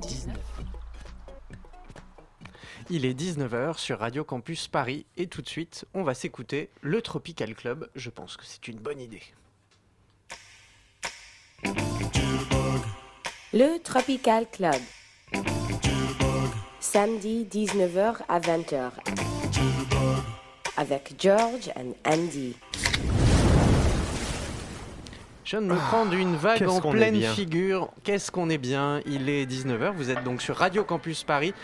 19. Il est 19h sur Radio Campus Paris et tout de suite, on va s'écouter le Tropical Club. Je pense que c'est une bonne idée. Le Tropical Club. Samedi 19h à 20h. Avec George and Andy. Je viens de me prendre une vague en pleine figure. Qu'est-ce qu'on est bien? Il est 19h, vous êtes donc sur Radio Campus Paris.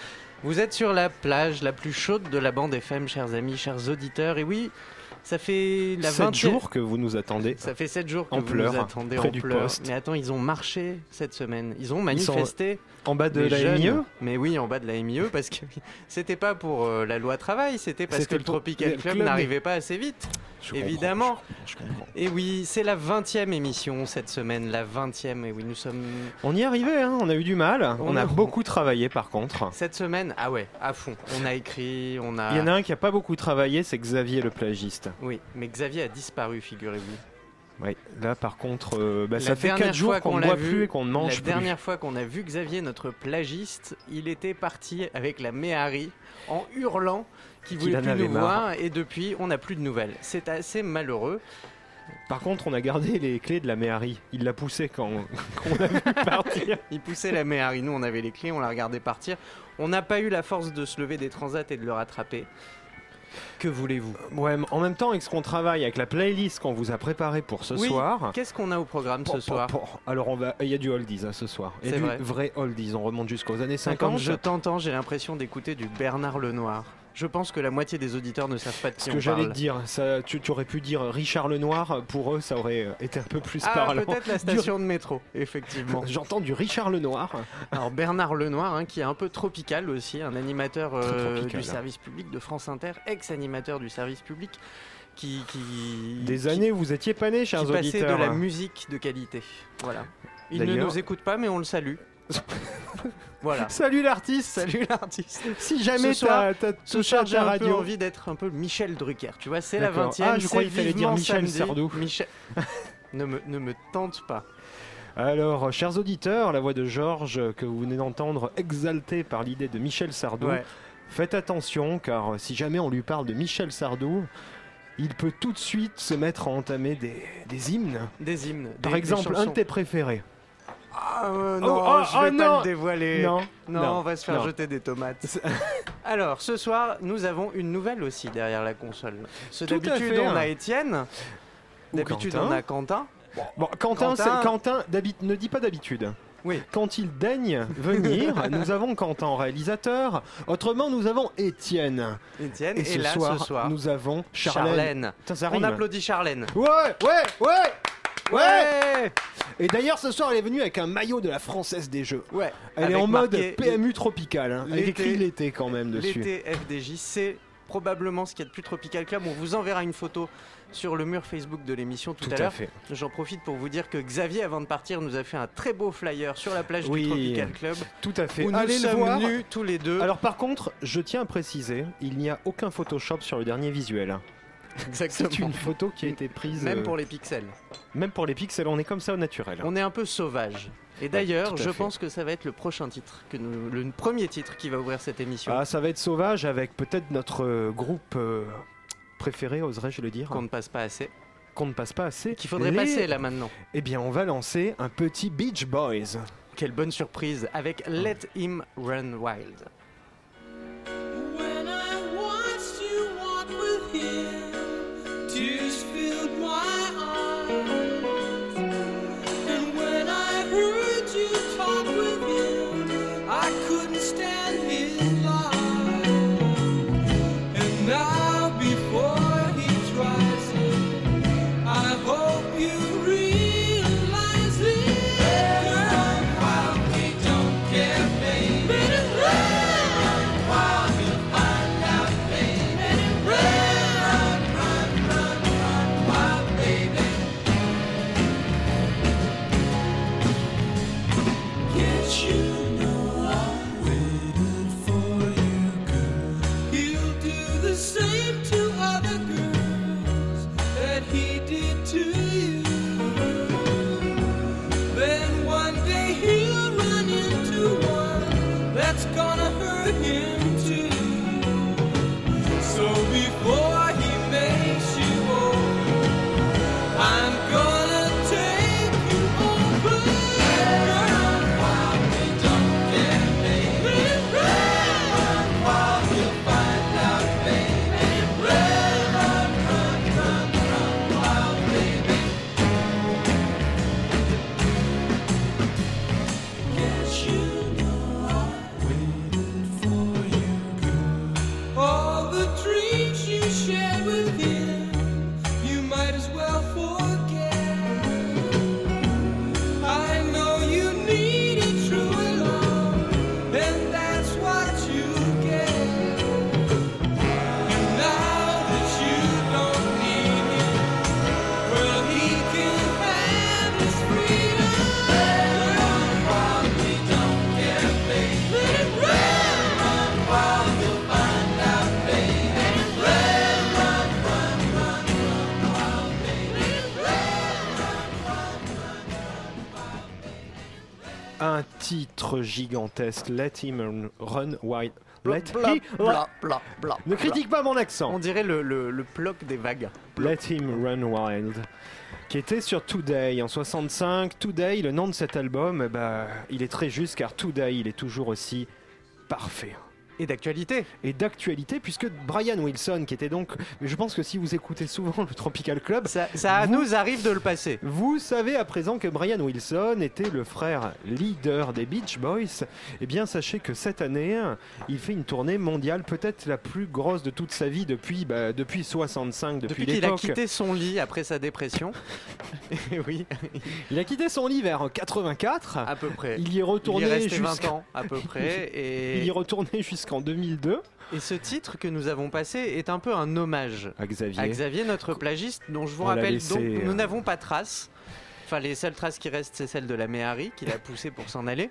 Vous êtes sur la plage la plus chaude de la bande FM, chers amis, chers auditeurs. Et oui, ça fait la 7 20e jours que vous nous attendez. Ça fait 7 jours que En vous pleurs, nous attendez près en du pleurs. poste. Mais attends, ils ont marché cette semaine. Ils ont sont manifesté. En bas de les la jeunes. MIE Mais oui, en bas de la MIE, parce que c'était pas pour euh, la loi travail, c'était parce que le Tropical Club club n'arrivait pas assez vite. Je Évidemment. Je comprends. Et oui, c'est la 20e émission cette semaine, la 20e. Et oui, nous sommes On y est arrivé, hein, on a eu du mal. On On, a a- beaucoup travaillé par contre. cette semaine, ah ouais, à fond. On a écrit, on a. Il y en a un qui a pas beaucoup travaillé, c'est Xavier le plagiste. Oui, mais Xavier a disparu, figurez-vous. Oui, là par contre, euh, bah, La ça fait dernière 4 jours qu'on ne l'a boit vu, plus et qu'on ne mange la plus. dernière fois qu'on a vu Xavier, notre plagiste, il était parti avec la Méhari en hurlant qu'il voulait plus nous voir et depuis on n'a plus de nouvelles. C'est assez malheureux. Par contre, on a gardé les clés de la Méhari. Il l'a poussé quand, quand on l'a vu partir. Il poussait la Méhari, nous on avait les clés, on l'a regardé partir. On n'a pas eu la force de se lever des transats et de le rattraper. Que voulez-vous? Ouais, en même temps, avec ce qu'on travaille, avec la playlist qu'on vous a préparée pour ce Oui, soir. Qu'est-ce qu'on a au programme Pour- ce soir? pour- Alors, on va. Il y a du oldies hein, ce soir. Et C'est du vrai. vrai oldies. On remonte jusqu'aux années Quand 50. je t'entends, j'ai l'impression d'écouter du Bernard Lenoir. Je pense que la moitié des auditeurs ne savent pas de Ce qui que on j'allais te dire, ça, tu, tu aurais pu dire Richard Lenoir, pour eux ça aurait euh, été un peu plus Ah, parlant. peut-être la station de métro, effectivement. J'entends du Richard Lenoir. Alors Bernard Lenoir, hein, qui est un peu tropical aussi, un animateur euh, tropical, du hein. service public de France Inter, ex-animateur du service public, qui, qui Des qui- années, vous étiez pas qui, chers passait auditeurs. de la musique de qualité. Voilà. Il ne nous écoute pas, mais on le salue. voilà. Salut l'artiste Salut l'artiste. Si jamais t'as t'as Ce touché à radio. envie d'être un peu Michel Drucker. Tu vois, c'est la D'accord. 20 e Ah, je croyais qu'il fallait dire Michel Sardou. Michel... ne, me, ne me tente pas. Alors, euh, chers auditeurs, la voix de Georges euh, que vous venez d'entendre exaltée par l'idée de Michel Sardou, Ouais. faites attention car euh, si jamais on lui parle de Michel Sardou, il peut tout de suite se mettre à entamer des, des hymnes. Des hymnes. Par des- exemple, des un de tes préférés. Ah euh, Oh, non, oh, je vais oh, pas non. le dévoiler. Non, Non, non, on va se faire non. jeter des tomates. Alors, ce soir, nous avons une nouvelle aussi derrière la console. Ce d'habitude, on a Étienne. D'habitude, on a Quentin. Bon, Quentin, Quentin- Quentin ne dis pas d'habitude. Oui. Quand il daigne venir, nous avons Quentin en réalisateur. Autrement, nous avons Étienne. Étienne. Et, Et, ce, là, soir, ce soir, nous avons Charlène. Charlène. Putain, ça On applaudit Charlène. Ouais, ouais, ouais, ouais. Et d'ailleurs, ce soir, elle est venue avec un maillot de la Française des Jeux. Ouais. Elle Avec est en mode marqué PMU tropical. Hein. Elle l'été- écrit l'été quand même dessus. L'été FDJ, c'est probablement ce qu'il y a de plus Tropical Club. On vous enverra une photo sur le mur Facebook de l'émission tout, Tout à l'heure. fait. J'en profite pour vous dire que Xavier, avant de partir, nous a fait un très beau flyer sur la plage Oui. du Tropical Club Tout à fait. où nous Allez le sommes voir. nus tous les deux. Alors par contre, je tiens à préciser, il n'y a aucun Photoshop sur le dernier visuel. Exactement. C'est une photo qui a été prise Même euh, pour les pixels. même pour les pixels, on est comme ça au naturel. On est un peu sauvage. Et d'ailleurs, je fait. pense que ça va être le prochain titre, que nous- le premier titre qui va ouvrir cette émission. Ah, ça va être sauvage avec peut-être notre euh, groupe euh, préféré, oserais-je le dire, Qu'on ne passe pas assez. qu'on ne passe pas assez. Qu'il faudrait Les- passer là maintenant. Eh bien, on va lancer un petit Beach Boys. Quelle bonne surprise avec Let Him Run Wild. Gigantesque, Let Him Run Wild. Let Bla, He- bla, bla, bla, Ne critique pas mon On accent. dirait le, le, le ploc des vagues. Let Him Run Wild. Qui était sur Today en 65. Today, le nom de cet album, ben, il est très juste car Today, il est toujours aussi parfait. Et d'actualité. et d'actualité puisque Brian Wilson qui était donc mais je pense que si vous écoutez souvent le Tropical Club Ça, ça Vous- nous arrive de le passer. vous savez à présent que Brian Wilson était le frère leader des Beach Boys. Eh bien, sachez que cette année, il fait une tournée mondiale, peut-être la plus grosse de toute sa vie depuis, bah, depuis 65, depuis, Depuis qu'il a quitté son lit après sa dépression. Et oui, Il a quitté son lit vers 84. à peu près. Il y est Il retourné y est resté 20 jusqu'à- ans à peu près. Et, Il y est retourné jusqu'en 2002 et ce titre que nous avons passé est un peu un hommage à Xavier. à Xavier, notre plagiste, dont je vous On rappelle, donc, euh, nous n'avons pas trace. Enfin, les seules traces qui restent, c'est celle de la Méhari qui l'a poussé pour s'en aller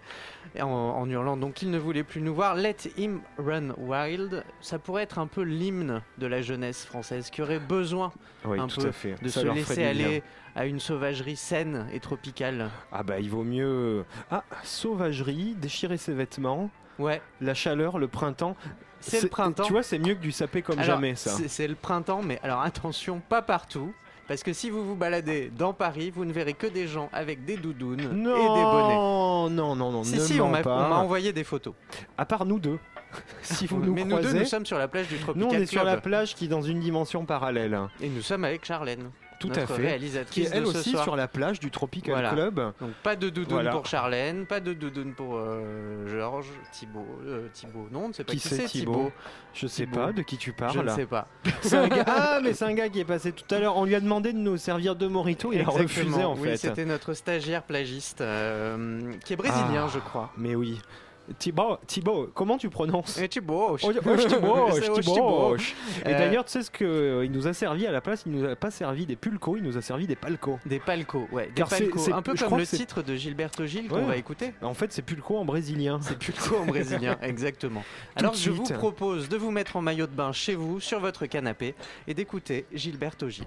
en, en hurlant donc qu'il ne voulait plus nous voir. Let him run wild, ça pourrait être un peu l'hymne de la jeunesse française qui aurait besoin Oui, un tout peu à fait. de Ça se laisser bien. aller à une sauvagerie saine et tropicale. Ah bah il vaut mieux... Ah, sauvagerie, déchirer ses vêtements, Ouais, la chaleur, le printemps. c'est le printemps. Tu vois, c'est mieux que du sapé comme Alors, jamais ça. C'est le printemps, mais alors attention, pas partout. Parce que si vous vous baladez dans Paris, vous ne verrez que des gens avec des doudounes Non, et des bonnets. non, non, non, Si, ne si, on m'a envoyé des photos. À part nous deux. si vous nous mais nous deux, nous sommes sur la plage du nous, Tropical on est sur la plage qui est dans une dimension parallèle. Et nous sommes avec Charlène, Tout notre à fait. réalisatrice Qui est elle de ce aussi soir. sur la plage du Tropical Voilà. Club. Donc pas de doudoune Voilà. pour Charlène, pas de doudoune pour euh, Georges, Thibaut, euh, Thibaut, non, on ne sait pas Qui c'est, Thibaut. Je sais Thibaut. pas de qui tu Je parles. ne sais pas. C'est un gars- Ah, mais c'est un gars qui est passé tout à l'heure. On lui a demandé de nous servir de morito. Il a refusé en oui, fait. c'était notre stagiaire plagiste euh, qui est brésilien, Ah. je crois. Mais oui. Thibaut, Thibaut, comment tu prononces Et Thibaut, Oh, Thibaut. Et Euh, d'ailleurs, tu sais ce qu'il nous a servi à la place Il nous a pas servi des pulcos, il nous a servi des palcos. Des palcos, ouais, des palcos. un peu comme le titre de Gilberto Gil qu'on va écouter. En fait, c'est pulco en brésilien. C'est Pulco en brésilien, exactement. Alors je vous propose de vous mettre en maillot de bain chez vous, sur votre canapé, et d'écouter Gilberto Gil.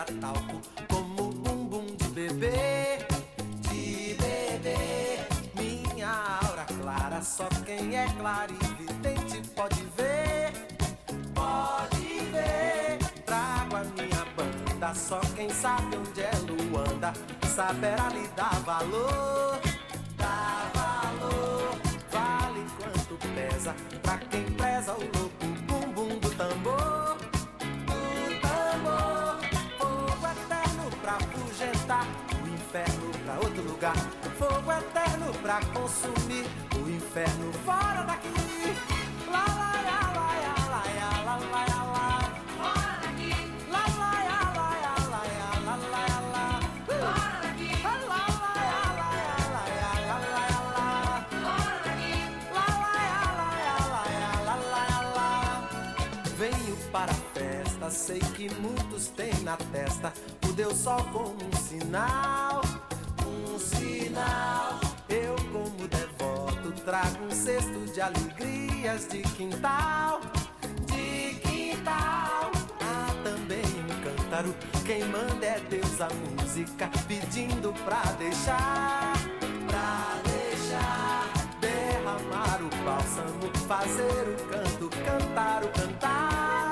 Cheira talco como um bumbum de bebê, de bebê. Minha aura clara, só quem é clarividente pode ver, pode ver. Trago a minha banda, só quem sabe onde é Luanda saberá lhe dar valor, dar valor. Vale quanto pesa pra quem inferno pra outro lugar. Fogo eterno pra consumir o inferno fora daqui. Lá, lá, lá, lá, lá, lá, lá, lá, lá, lá. Venho para festa, sei que muitos têm na testa o Deus só como um sinal sinal. Eu, como devoto, trago um cesto de alegrias de quintal, de quintal. Há também um cântaro, quem manda é Deus a música, pedindo pra deixar, pra deixar. Derramar o bálsamo, fazer o canto, cantar o cantar.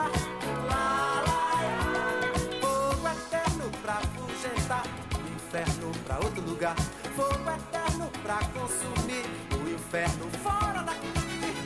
Outro lugar. Fogo eterno pra consumir, o inferno fora daqui.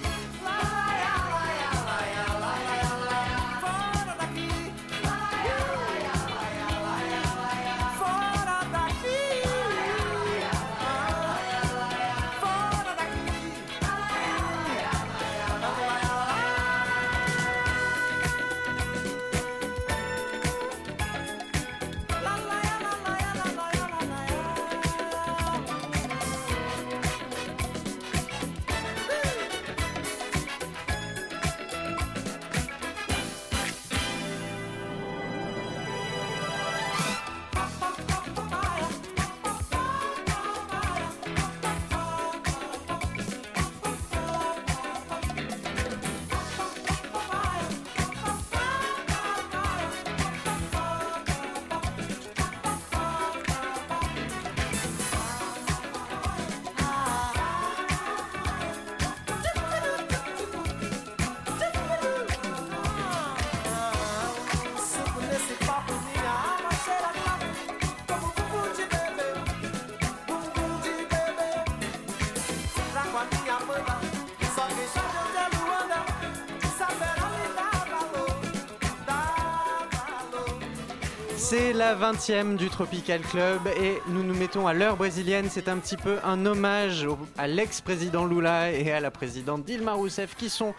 La 20e du Tropical Club et nous nous mettons à l'heure brésilienne. C'est un petit peu un hommage au- à l'ex-président Lula et à la présidente Dilma Rousseff qui sont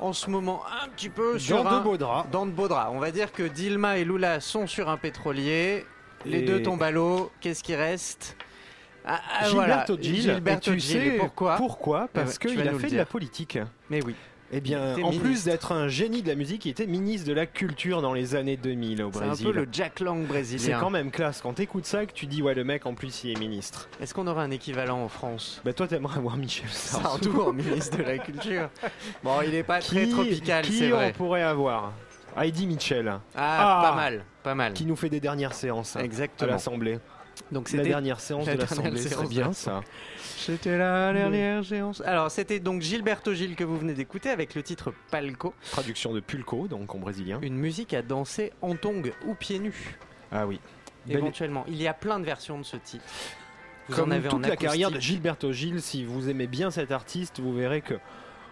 en ce moment un petit peu sur Dans un... de beaux draps. Dans de beaux draps. On va dire que Dilma et Lula sont sur un pétrolier. Les Et- deux tombent à l'eau. Qu'est-ce qui reste? Ah, ah, Gilberto voilà. Gil, Gilberto et tu sais pourquoi? Pourquoi? Parce ouais, tu qu'il a fait de la politique. Mais oui. Eh bien, en plus d'être un génie de la musique, il était ministre de la culture dans les années 2000 au C'est un Brésil. peu le Jack Lang C'est brésilien. quand même classe quand t'écoutes ça que tu dis ouais le mec en plus il est ministre. Est-ce qu'on aura un équivalent en France? Bah toi t'aimerais avoir Michel Sardou. Sardou en ministre de la Culture. Bon, il est pas très Qui, tropical, qui c'est on vrai. pourrait avoir? Heidi Mitchell Ah, Ah. pas mal, pas mal. qui nous fait des dernières séances hein, à Exactement. l'Assemblée. Donc La c'était dernière séance la de dernière l'Assemblée, c'est bien ça. C'était la dernière séance. Alors, c'était donc Gilberto Gil que vous venez d'écouter avec le titre Palco, Traduction de Pulco donc en brésilien. une musique à danser en tongs ou pieds nus, Ah oui. Éventuellement. Il y a plein de versions de ce titre. Vous Comme en avez en toute la carrière de. Gilberto Gil, si vous aimez bien cet artiste, vous verrez que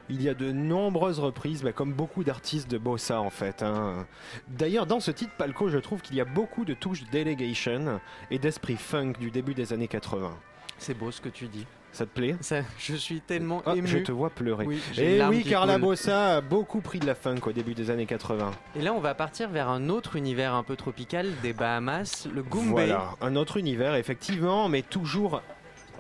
il y a de nombreuses reprises, bah, comme beaucoup d'artistes de bossa en fait. hein. D'ailleurs, dans ce titre Palco, je trouve qu'il y a beaucoup de touches delegation et d'esprit funk du début des années 80. C'est beau ce que tu dis. Ça te plaît? Ça, je suis tellement Ah, ému. Je te vois pleurer. Oui, Et larme oui, qui car la coule. bossa a beaucoup pris de la funk au début des années 80. Et là, on va partir vers un autre univers un peu tropical des Bahamas, le Goombay. Voilà, un autre univers effectivement, mais toujours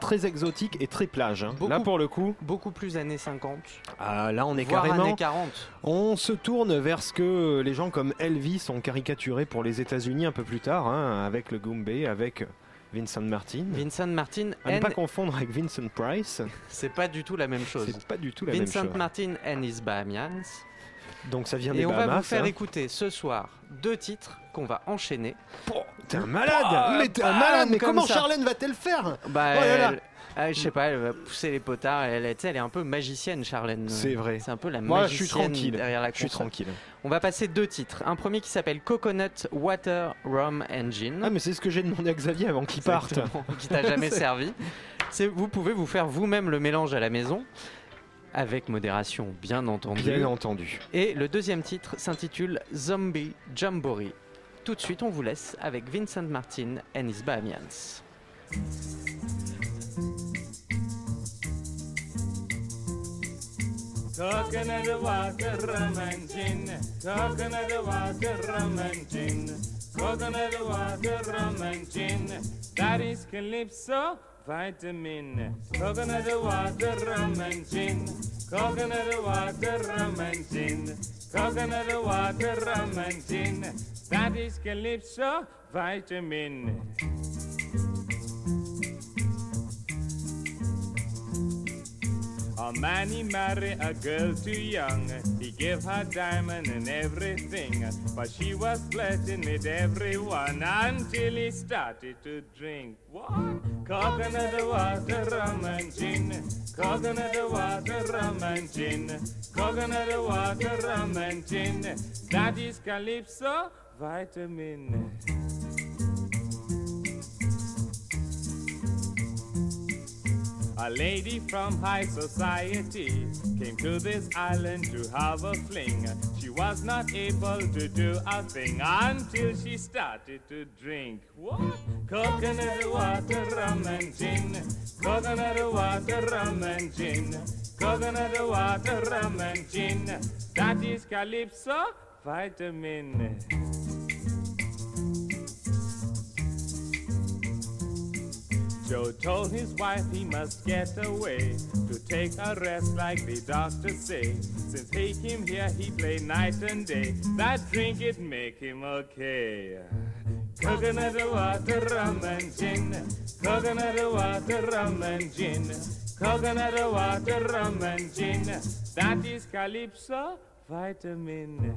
très exotique et très plage. hein. Beaucoup. Là pour le coup, Beaucoup plus années 50, ah, là on est voire carrément années 40. On se tourne vers ce que les gens comme Elvis ont caricaturé pour les États-Unis un peu plus tard, hein, avec le Goombay, avec Vincent Martin. Vincent Martin, à ne pas confondre avec Vincent Price, c'est pas du tout la même chose. c'est pas du tout la Vincent même chose. Martin and his Bahamians. Donc ça vient Et des on va vous faire hein. écouter ce soir deux titres qu'on va enchaîner. T'es un malade Mais t'es un malade Mais comme comment ça. Charlène va-t-elle faire? Bah, Oh là là. elle- ah, je sais pas, elle va pousser les potards. Elle, elle est un peu magicienne, Charlène. C'est vrai. C'est un peu la Moi je magicienne suis tranquille. derrière la Je suis tranquille. On va passer deux titres. Un premier qui s'appelle Coconut Water Rum Engine. Ah mais c'est ce que j'ai demandé à Xavier avant qu'il parte. Qui t'a jamais servi. Vous pouvez vous faire vous-même le mélange à la maison, avec modération, bien entendu. Bien entendu. Et le deuxième titre s'intitule Zombie Jamboree. Tout de suite, on vous laisse avec Vincent Martin and his Bahamians. Coconut water rum and gin, coconut water rum and gin, coconut water rum and gin. That is calypso vitamin. Coconut water, rum and gin. Coconut water, rum and gin. Coconut water, rum and gin. That is Calypso vitamin. A man he married a girl too young. He gave her diamond and everything, but she was flirting with everyone until he started to drink. What? Coconut water, rum and gin. Coconut water, rum and gin. Coconut water, rum and gin. That is Calypso vitamin. A lady from high society came to this island to have a fling. She was not able to do a thing until she started to drink. What? Coconut water, rum and gin. Coconut water, rum and gin. Coconut water, rum and gin. That is Calypso vitamin. Joe told his wife he must get away to take a rest like the doctor say. Since he came here, he play night and day. That drink it make him okay. Coconut water, rum and gin. Coconut water, rum and gin. Coconut water, rum and gin. That is Calypso vitamin.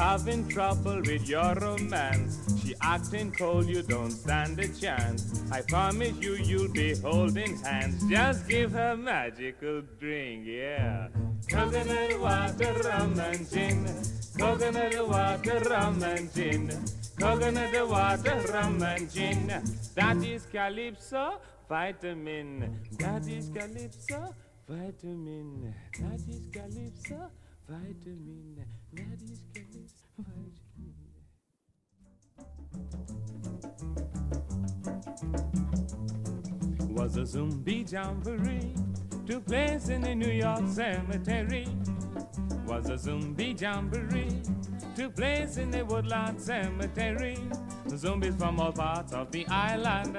Having trouble with your romance. She acting cold, you don't stand a chance. I promise you, you'll be holding hands. Just give her magical drink, yeah. Coconut water, rum and gin. Coconut water, rum and gin. Coconut water, rum and gin. That is Calypso vitamin. That is Calypso vitamin. That is Calypso vitamin. Was a zombie jamboree took place in the New York cemetery. Was a zombie jamboree took place in the Woodland Cemetery. Zombies from all parts of the island.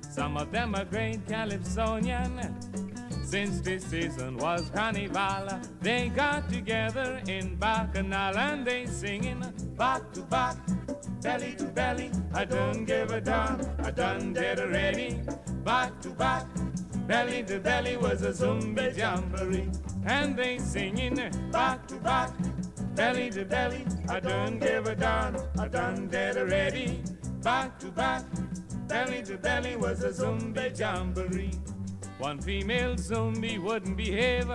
Some of them are great Calypsonian. Since this season was carnival, they got together in Bacchanal and they singing back to back, belly to belly. I don't give a damn, I done dead already. Back to back, belly to belly was a zombie jamboree, and they singing back to back, belly to belly. I don't give a damn, I done dead already. Back to back, belly to belly was a zombie jamboree. One female zombie wouldn't behave.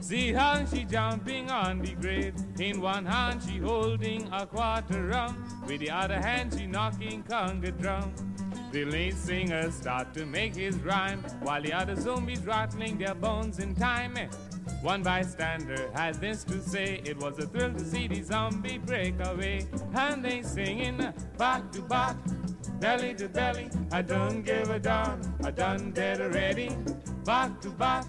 See how she jumping on the grave. In one hand she holding a quarter rum. With the other hand she knocking conga drum. The lead singer start to make his rhyme. While the other zombies rattling their bones in time. One bystander had this to say. It was a thrill to see the zombie break away. And they singing back to back belly to belly. I don't give a darn. I done dead already. Back to back,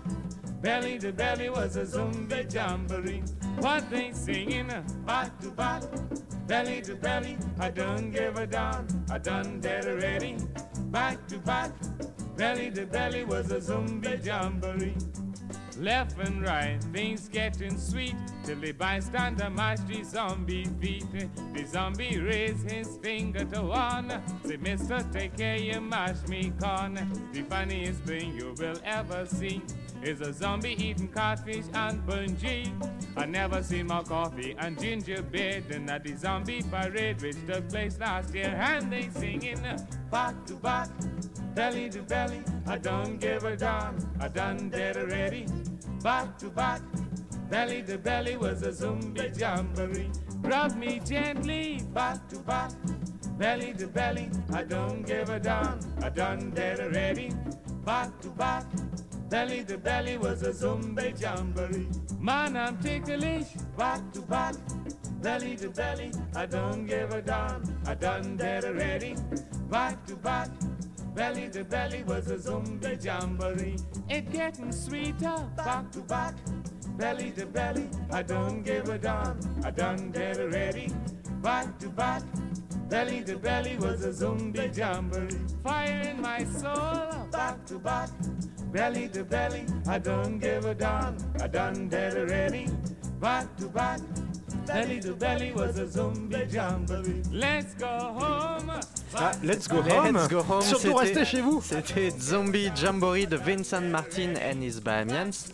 belly to belly was a zombie jamboree. What they singing? Back to back, belly to belly. I don't give a darn. I done dead already. Back to back, belly to belly was a zombie jamboree. Left and right, things getting sweet till the bystander mashed the zombie feet. The zombie raised his finger to one. Say, Mister, take care, you mash me corn. The funniest thing you will ever see is a zombie eating codfish and bungee. I never seen more coffee and gingerbread than at the zombie parade which took place last year. And they singing back to back, belly to belly. I don't give a darn, I done dead already. Back to back, belly to belly was a zombie jamboree. Rub me gently, back to back, belly to belly. I don't give a darn, I done dead already. Back to back, belly to belly was a zombie jamboree. Man, I'm ticklish, back to back, belly to belly. I don't give a darn, I done dead already. Back to back, belly to belly was a zombie jamboree. It getting sweeter, back to back, belly to belly. I don't give a darn, I done dead already. Back to back, Belly to belly was a zombie jamboree. Fire in my soul, back to back. Belly to belly, I don't give a damn. I done dead already. Back to back. Belly to belly was a zombie jamboree. Let's go home. Ah, let's go home. Let's go home, Surtout c'était- restez chez vous. C'était Zombie Jamboree de Vincent Martin and his Bahamians.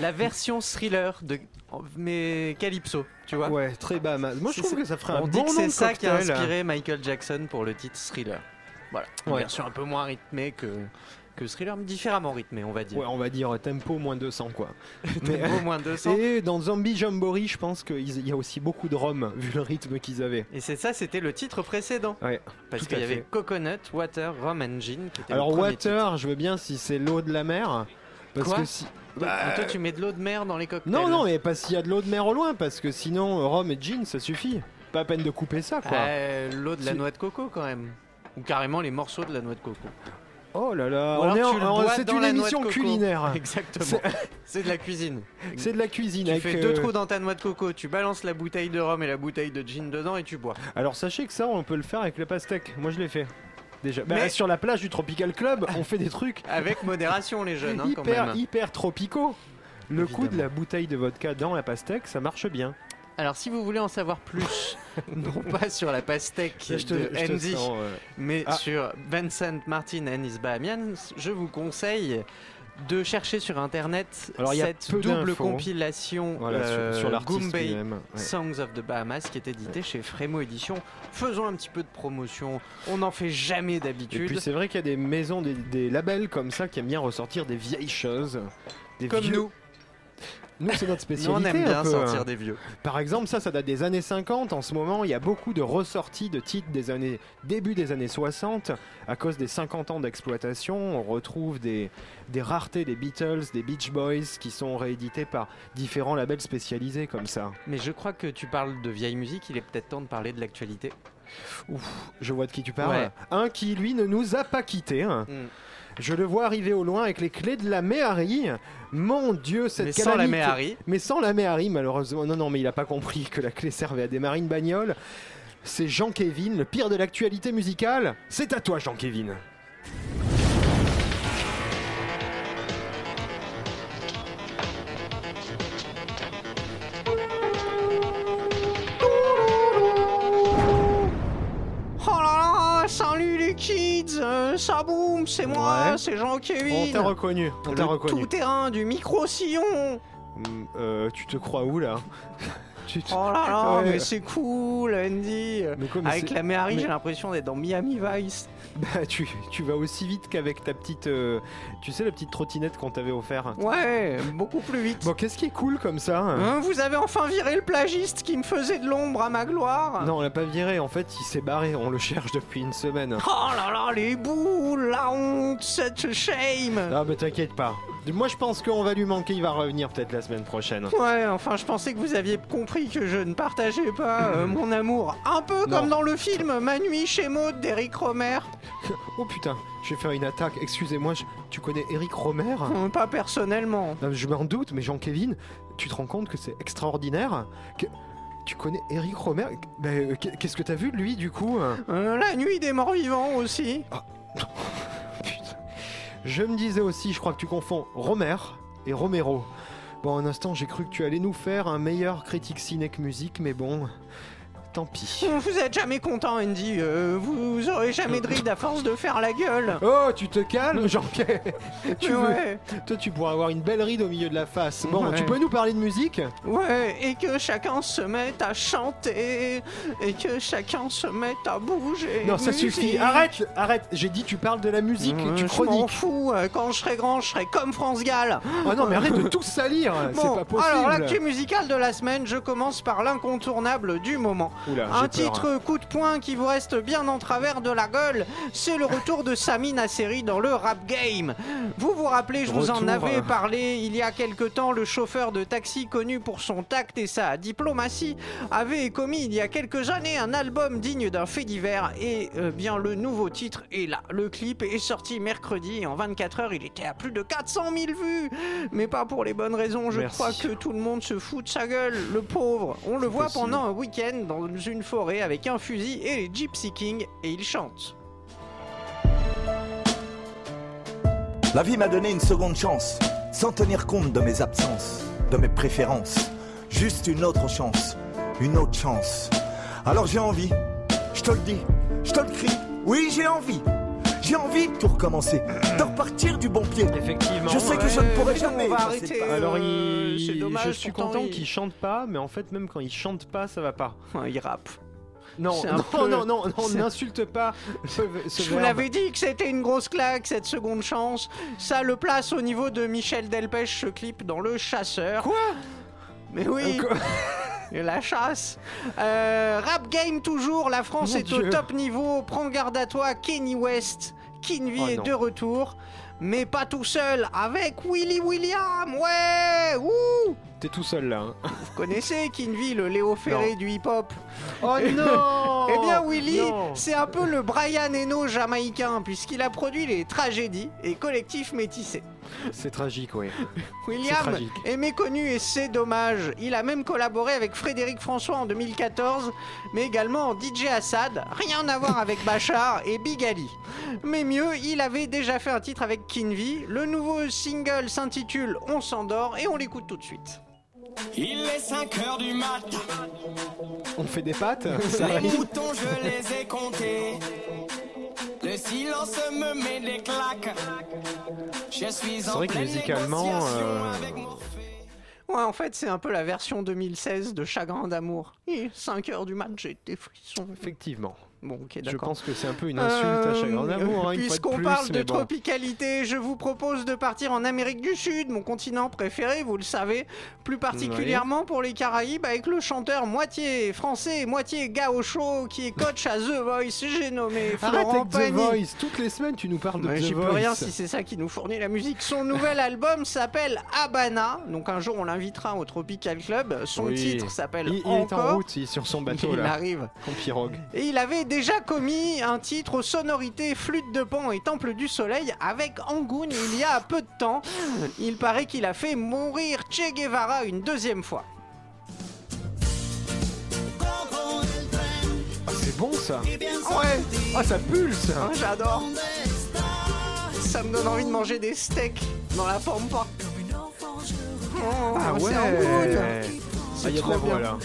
La version thriller de mais Calypso, tu vois. Ouais, très bas. Moi, je trouve que ça ferait un On bon dit que c'est ça qui a inspiré Michael Jackson pour le titre Thriller. Voilà, une Ouais. version un peu moins rythmée que que Thriller, mais différemment rythmée, on va dire. Ouais, on va dire tempo moins 200 quoi. Mais- Au moins 200. Et dans Zombie Jamboree, je pense qu'il y a aussi beaucoup de rhum vu le rythme qu'ils avaient. Et c'est ça, c'était le titre précédent. Ouais, Parce qu'il y avait. Coconut, Water, Rum Engine qui était Alors titre. water, je veux bien si c'est l'eau de la mer. Parce Quoi que si. Donc, Bah, Toi, tu mets de l'eau de mer dans les cocktails. Non, non, mais pas s'il y a de l'eau de mer au loin, parce que sinon, rhum et gin, ça suffit. Pas à peine de couper ça, quoi. Euh, l'eau de la noix de coco quand même. Ou carrément les morceaux de la noix de coco. Oh là là, on est en- c'est une la émission culinaire. Exactement. C'est de la cuisine. C'est de la cuisine. Tu avec, fais euh, deux trous dans ta noix de coco, tu balances la bouteille de rhum et la bouteille de gin dedans et tu bois. Alors sachez que ça, on peut le faire avec le pastèque. Moi, je l'ai fait. Déjà. Bah, Mais- Sur la plage du Tropical Club, on fait des trucs Avec modération les jeunes hein, quand hyper, même. hyper tropicaux. Le coup de la bouteille de vodka dans la pastèque, ça marche bien. Alors si vous voulez en savoir plus, non pas sur la pastèque Je te- de je te Andy, sens, euh, mais Ah. sur Vincent Martin and his Bahamians, je vous conseille de chercher sur internet Alors, cette double compilation Voilà, euh, sur, sur l'artiste Goombay ouais. Songs of the Bahamas qui est édité chez Frémo Édition. Faisons un petit peu de promotion. On n'en fait jamais Et d'habitude. puis c'est vrai qu'il y a des maisons, des, des labels comme ça qui aiment bien ressortir des vieilles choses. Des Comme vieux- nous. Nous, c'est notre Nous, spécialité. on aime bien peu, sortir hein. des vieux. Par exemple, ça, ça date des années 50. En ce moment, il y a beaucoup de ressorties de titres des années début des années 60 à cause des 50 ans d'exploitation. On retrouve des, des raretés des Beatles, des Beach Boys qui sont réédités par différents labels spécialisés comme ça. Mais je crois que tu parles de vieille musique, il est peut-être temps de parler de l'actualité. Je vois de qui tu parles. Ouais. Un qui, lui, ne nous a pas quittés. hein. Mm. Je le vois arriver au loin avec les clés de la Méhari. Mon Dieu, cette Mais sans la Méhari. Mais sans la Méhari, malheureusement. Non, non, mais il a pas compris que la clé servait à démarrer une bagnole. C'est Jean-Kévin, le pire de l'actualité musicale. C'est à toi, Jean-Kévin. Kids, euh, ça boum, c'est moi, Ouais. c'est On Jean-Kévin. t'a reconnu. On t'a reconnu. tout-terrain du micro-sillon. Mm, euh, tu te crois où là? Oh là là, Ouais. mais c'est cool, Andy. Quoi, Avec la mais- j'ai l'impression d'être dans Miami Vice. Bah, tu, tu vas aussi vite qu'avec ta petite. euh, tu sais, la petite trottinette qu'on t'avait offert. Ouais, beaucoup plus vite. Bon, qu'est-ce qui est cool comme ça Hein, vous avez enfin viré le plagiste qui me faisait de l'ombre à ma gloire Non, on l'a pas viré, en fait, il s'est barré, on le cherche depuis une semaine. Oh là là, les boules, la honte, such a shame Ah bah t'inquiète pas. Moi je pense qu'on va lui manquer, il va revenir peut-être la semaine prochaine. Ouais, enfin, je pensais que vous aviez compris que je ne partageais pas euh, mon amour. Un peu Non. comme dans le film Ma nuit chez Maud d'Eric Romer. Oh putain, je vais faire une attaque, excusez-moi, je- tu connais Eric Romer? Hum, Pas personnellement. Non, Je m'en doute, mais Jean-Kévin, tu te rends compte que c'est extraordinaire que... Tu connais Eric Romer? Bah, euh, Qu'est-ce que t'as vu de lui du coup? Euh, la nuit des morts vivants aussi. Putain. Je me disais aussi, je crois que tu confonds Romer et Romero. Bon, un instant, j'ai cru que tu allais nous faire un meilleur critique ciné que musique, mais bon, tant pis. Vous êtes jamais content, Andy. euh, vous aurez jamais de ride à force de faire la gueule. Oh, tu te calmes, jean tu veux, ouais, Toi, tu pourras avoir une belle ride au milieu de la face. Bon, Ouais. tu peux nous parler de musique ouais, et que chacun se mette à chanter, et que chacun se mette à bouger. Non, ça suffit. Arrête, arrête. J'ai dit, tu parles de la musique, Euh, tu je m'en chroniques. fous, euh, quand je serai grand, je serai comme France Gall. Oh non, mais arrête de tout salir. C'est Bon, pas possible. alors l'actu musicale de la semaine, je commence par l'incontournable du moment. Oula, Un peur. titre coup de poing qui vous reste bien en travers de la gueule, c'est le retour de Sami Nasseri dans le rap game. Vous vous rappelez, je vous en avais parlé il y a quelque temps, le chauffeur de taxi connu pour son tact et sa diplomatie avait commis il y a quelques années un album digne d'un fait divers et euh, bien le nouveau titre est là. Le clip est sorti mercredi et en 24 heures il était à plus de 400 000 vues, mais pas pour les bonnes raisons. Je Merci. crois que tout le monde se fout de sa gueule, le pauvre. On le voit possible. pendant un week-end dans une forêt avec un fusil et les Gypsy Kings et il chante. La vie m'a donné une seconde chance, sans tenir compte de mes absences, de mes préférences. Juste une autre chance, une autre chance. Alors j'ai envie, je te le dis, je te le crie, oui j'ai envie. J'ai envie de tout recommencer, de repartir du bon pied. Effectivement. Je sais que je ne pourrai Ouais, jamais. on va arrêter. Alors, Euh, il... c'est dommage, je suis content il- qu'il chante pas, mais en fait, même quand il chante pas, ça va pas. Ouais, il rappe. Non, non, peu- non, non, non, n'insulte pas ce, ce Je vous l'avais dit que c'était une grosse claque cette seconde chance. Ça le place au niveau de Michel Delpech, ce clip dans Le Chasseur. Quoi? Mais oui, et la chasse. Euh, rap game toujours, la France Mon est au top niveau. Prends garde à toi, Kenny West. Kinvey Oh est non. de retour. Mais pas tout seul, avec Willy William, ouais, ouh T'es tout seul là. hein. Vous connaissez Kinvey, le Léo Ferré du hip-hop? Oh non Eh bien, Willy, c'est un peu le Brian Eno jamaïcain, puisqu'il a produit les tragédies et collectifs métissés. C'est tragique, oui. William tragique. est méconnu et c'est dommage. Il a même collaboré avec Frédéric François en 2014, mais également DJ Assad, rien à voir avec Bachar et Big Ali. Mais mieux, il avait déjà fait un titre avec Kinvey. Le nouveau single s'intitule On s'endort et on l'écoute tout de suite. Il est 5 heures du mat, On fait des pâtes Ça les moutons je les ai comptés. Le silence me met des claques. Je suis C'est en vrai que musicalement, euh, avec Morphée. Ouais, en fait, c'est un peu la version 2016 de Chagrin d'amour. 5 heures du match, j'ai des frissons. Effectivement. Bon, ok, Je pense que c'est un peu une insulte à chagrin Euh, d'amour. hein, fois de Puisqu'on parle de bon. tropicalité, je vous propose de partir en Amérique du Sud, mon continent préféré, vous le savez, plus particulièrement pour les Caraïbes, avec le chanteur moitié français moitié gaucho qui est coach à The Voice, j'ai nommé Arrête Florent avec The. Voice. Toutes les semaines, tu nous parles de The J'y Voice. peux rien si c'est ça qui nous fournit la musique. Son nouvel album s'appelle Habana. Donc un jour on l'invitera au Tropical Club. Son Oui. titre s'appelle Il, il est en Encore. route, il est sur son bateau il là, arrive. en pirogue. Et il avait déjà commis un titre aux sonorités flûte de pan et temple du soleil avec Angoun il y a peu de temps. Il paraît qu'il a fait mourir Che Guevara une deuxième fois. Ah, c'est bon ça. Ouais, Ah, ça pulse. hein, j'adore. Ça me donne envie de manger des steaks dans la pampa. Oh, Ah c'est ouais. Angoun. Ah, il y a de la trop voix bien. là.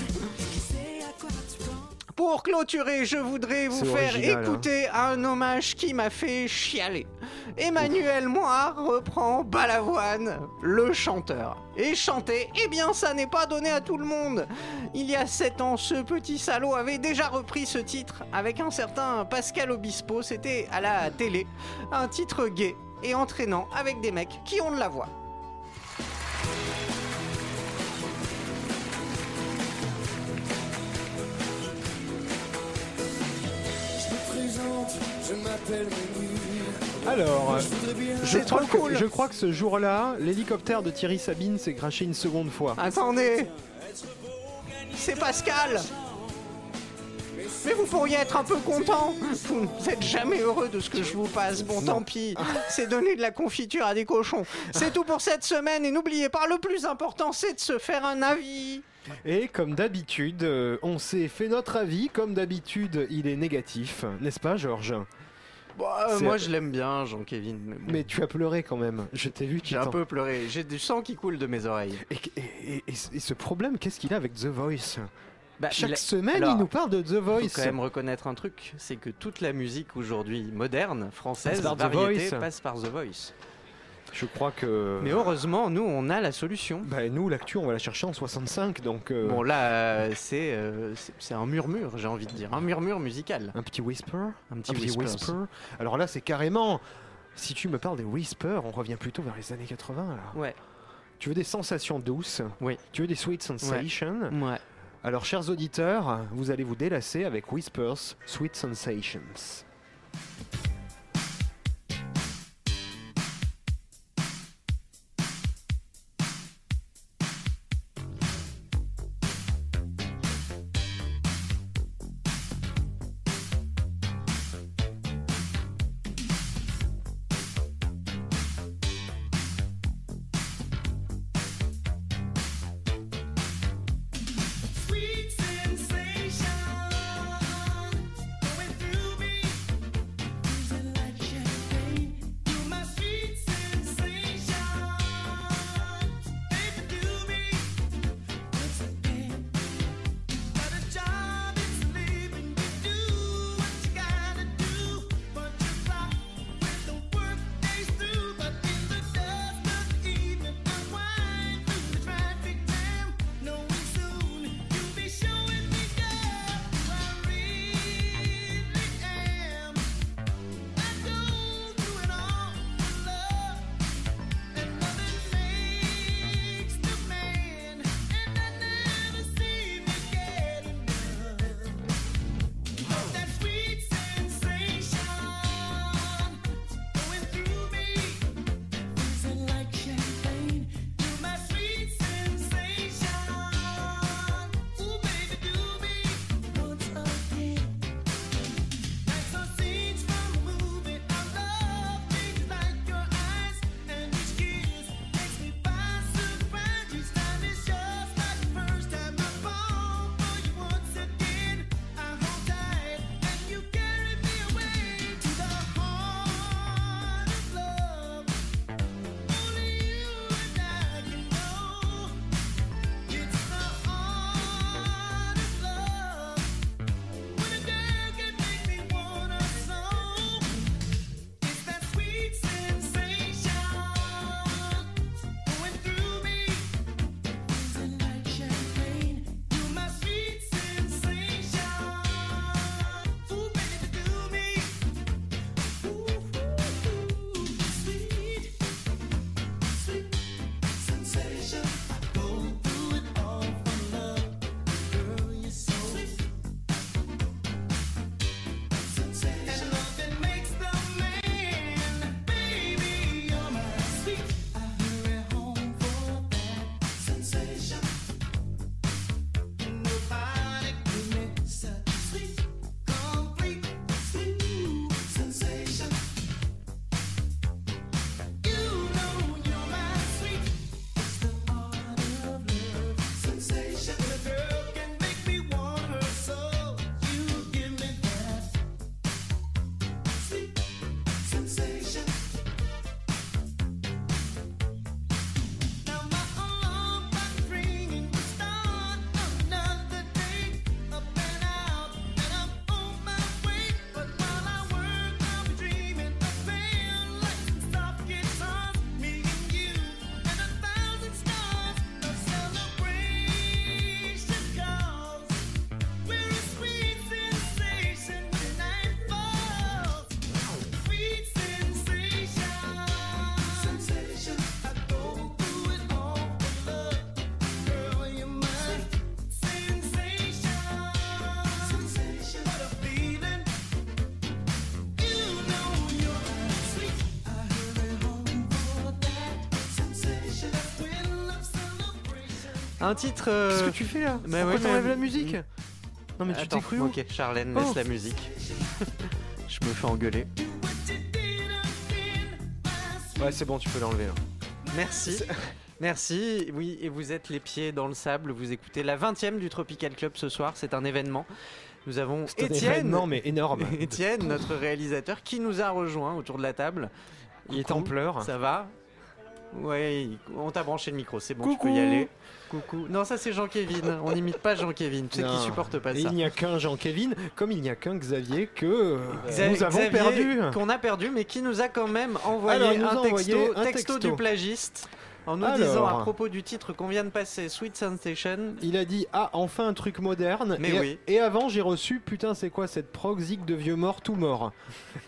Pour clôturer, je voudrais vous faire original, hein. écouter un hommage qui m'a fait chialer. Emmanuel Moir reprend Balavoine, le chanteur. Et chanter, eh bien ça n'est pas donné à tout le monde. Il y a 7 ans, ce petit salaud avait déjà repris ce titre avec un certain Pascal Obispo, c'était à la télé. Un titre gay et entraînant avec des mecs qui ont de la voix. Alors, je crois, que, je crois que ce jour-là, l'hélicoptère de Thierry Sabine s'est craché une seconde fois. Attendez. C'est Pascal. Mais vous pourriez être un peu content. Vous n'êtes jamais heureux de ce que je vous passe, bon tant pis. C'est donner de la confiture à des cochons. C'est tout pour cette semaine et n'oubliez pas, le plus important c'est de se faire un avis. Et comme d'habitude, euh, on s'est fait notre avis. Comme d'habitude, il est négatif, n'est-ce pas, Georges? Bah, euh, Moi je l'aime bien, Jean-Kévin, mais bon, Mais tu as pleuré quand même. Je t'ai vu. tu j'ai un peu pleuré, j'ai du sang qui coule de mes oreilles. Et, et- et- et- et ce problème, qu'est-ce qu'il a avec The Voice? Bah, Chaque il a- semaine, Alors, il nous parle de The faut Voice. quand même reconnaître un truc, c'est que toute la musique aujourd'hui moderne, française, Passe par The variété, Voice. passe par The Voice. Je crois que. Mais heureusement, nous, on a la solution. Bah, nous, l'actu, on va la chercher en 65, donc. euh, Bon, là, euh, c'est euh, c'est- c'est un murmure, j'ai envie de dire. Un murmure musical. Un petit whisper Un petit, Un petit whispers. whisper Alors là, c'est carrément. Si tu me parles des whispers, on revient plutôt vers les années 80 là. Ouais. Tu veux des sensations douces? Oui. Tu veux des sweet sensations? Ouais. Alors, chers auditeurs, vous allez vous délasser avec Whispers Sweet Sensations. Un titre. euh, Qu'est-ce que tu fais là? Mais Pourquoi ouais, t'enlèves mais- la musique? Non mais tu t'es cru Ok, Charlène, laisse Oh. la musique. Je me fais engueuler. Ouais, c'est bon, tu peux l'enlever là. Merci. Merci. Oui, et vous êtes les pieds dans le sable. Vous écoutez la 20 e du Tropical Club ce soir. C'est un événement. Nous avons Étienne. événement, mais énorme. Étienne, notre réalisateur, qui nous a rejoint autour de la table. Il est en pleurs. Ça va? Ouais, on t'a branché le micro, c'est bon, Coucou. tu peux y aller. Coucou. Non, ça c'est Jean-Kévin. On n'imite pas Jean-Kévin. Tu sais qu'il supporte pas ça. il n'y a qu'un Jean-Kévin, comme il n'y a qu'un Xavier que euh, nous avons Xavier, perdu. Qu'on a perdu, mais qui nous a quand même envoyé Alors, a un, texto, envoyé un texto texto. du plagiste en nous Alors. disant à propos du titre qu'on vient de passer, Sweet Sensation. Il a dit Ah, enfin un truc moderne. Mais et, oui. et avant, j'ai reçu Putain, c'est quoi cette proxique de vieux mort tout mort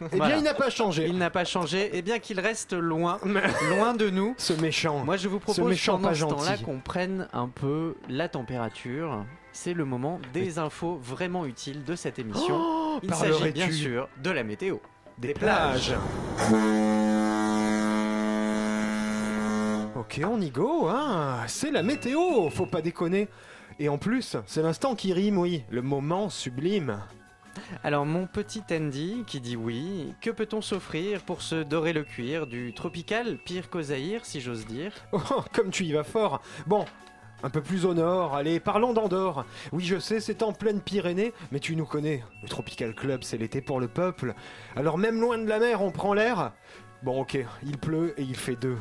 Eh Voilà. bien, il n'a pas changé. Il n'a pas changé, et bien qu'il reste loin, loin de nous. Ce méchant. Moi, je vous propose méchant pendant pas ce temps-là qu'on prenne un peu la température. C'est le moment des infos vraiment utiles de cette émission. Oh, Il s'agit bien sûr de la météo. des plages. Ok, on y go, hein. C'est la météo, faut pas déconner. Et en plus, c'est l'instant qui rime, oui. Le moment sublime. Alors mon petit Andy qui dit oui, que peut-on s'offrir pour se dorer le cuir du tropical, pire qu'au Zaïre si j'ose dire? Oh, comme tu y vas fort. Bon, un peu plus au nord, allez, parlons d'Andorre. Oui, je sais, c'est en pleine Pyrénées, mais tu nous connais. Le Tropical Club, c'est l'été pour le peuple. Alors même loin de la mer, on prend l'air? Bon, ok, il pleut et il fait deux.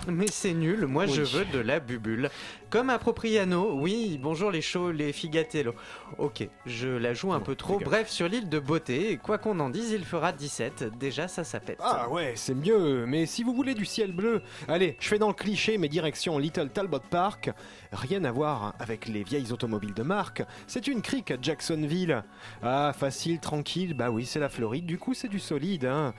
Mais c'est nul, moi je veux de la bubule. Comme à Propriano, oui, bonjour les chauds, les figatello. Ok, je la joue un Bon, peu trop. Bref, sur l'île de Beauté, quoi qu'on en dise, il fera 17. Déjà, ça, ça pète. Ah ouais, c'est mieux, mais si vous voulez du ciel bleu, allez, je fais dans le cliché, mais direction Little Talbot Park. Rien à voir avec les vieilles automobiles de marque, c'est une crique à Jacksonville. Ah, facile, tranquille, bah oui, c'est la Floride, du coup c'est du solide, hein.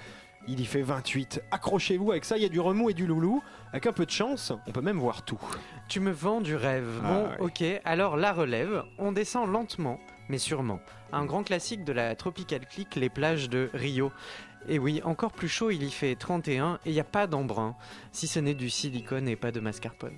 Il y fait 28. Accrochez-vous, avec ça, il y a du remous et du loulou. Avec un peu de chance, on peut même voir tout. Tu me vends du rêve. Ah, bon, ouais. ok, alors la relève, on descend lentement, mais sûrement. Un grand classique de la Tropical Click, les plages de Rio. Et oui, encore plus chaud, il y fait 31 et il n'y a pas d'embrun, si ce n'est du silicone et pas de mascarpone.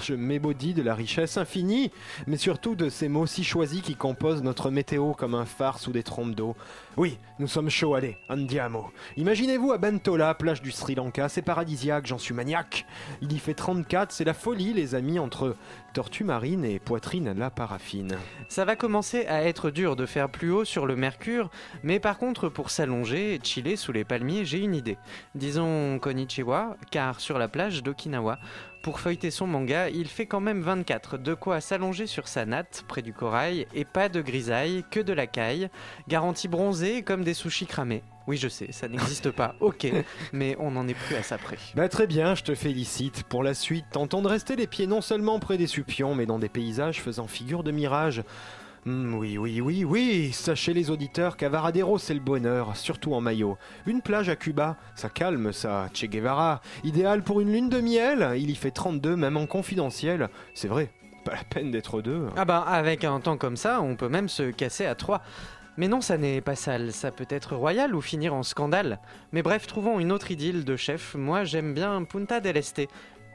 Je m'ébaudis de la richesse infinie, mais surtout de ces mots si choisis qui composent notre météo comme un phare sous des trompes d'eau. Oui, nous sommes chauds, allez, andiamo. Imaginez-vous à Bentola, plage du Sri Lanka, c'est paradisiaque, j'en suis maniaque. Il y fait 34, c'est la folie les amis entre tortue marine et poitrine à la paraffine. Ça va commencer à être dur de faire plus haut sur le mercure, mais par contre pour s'allonger et chiller sous les palmiers, j'ai une idée. Disons konnichiwa, car sur la plage d'Okinawa, pour feuilleter son manga, il fait quand même 24, de quoi s'allonger sur sa natte près du corail, et pas de grisaille, que de la caille, garantie bronzée comme des sushis cramés. Oui je sais, ça n'existe pas, ok, mais on n'en est plus à ça près. Bah très bien, je te félicite. Pour la suite, tentons de rester les pieds non seulement près des supions, mais dans des paysages faisant figure de mirage. Hmm, oui, oui, oui, oui, sachez les auditeurs qu'à Varadero c'est le bonheur, surtout en maillot. Une plage à Cuba, ça calme ça, Che Guevara. Idéal pour une lune de miel, il y fait 32 même en confidentiel. C'est vrai, pas la peine d'être deux. Ah bah avec un temps comme ça, on peut même se casser à trois. Mais non, ça n'est pas sale, ça peut être royal ou finir en scandale. Mais bref, trouvons une autre idylle de chef. Moi, j'aime bien Punta del Este.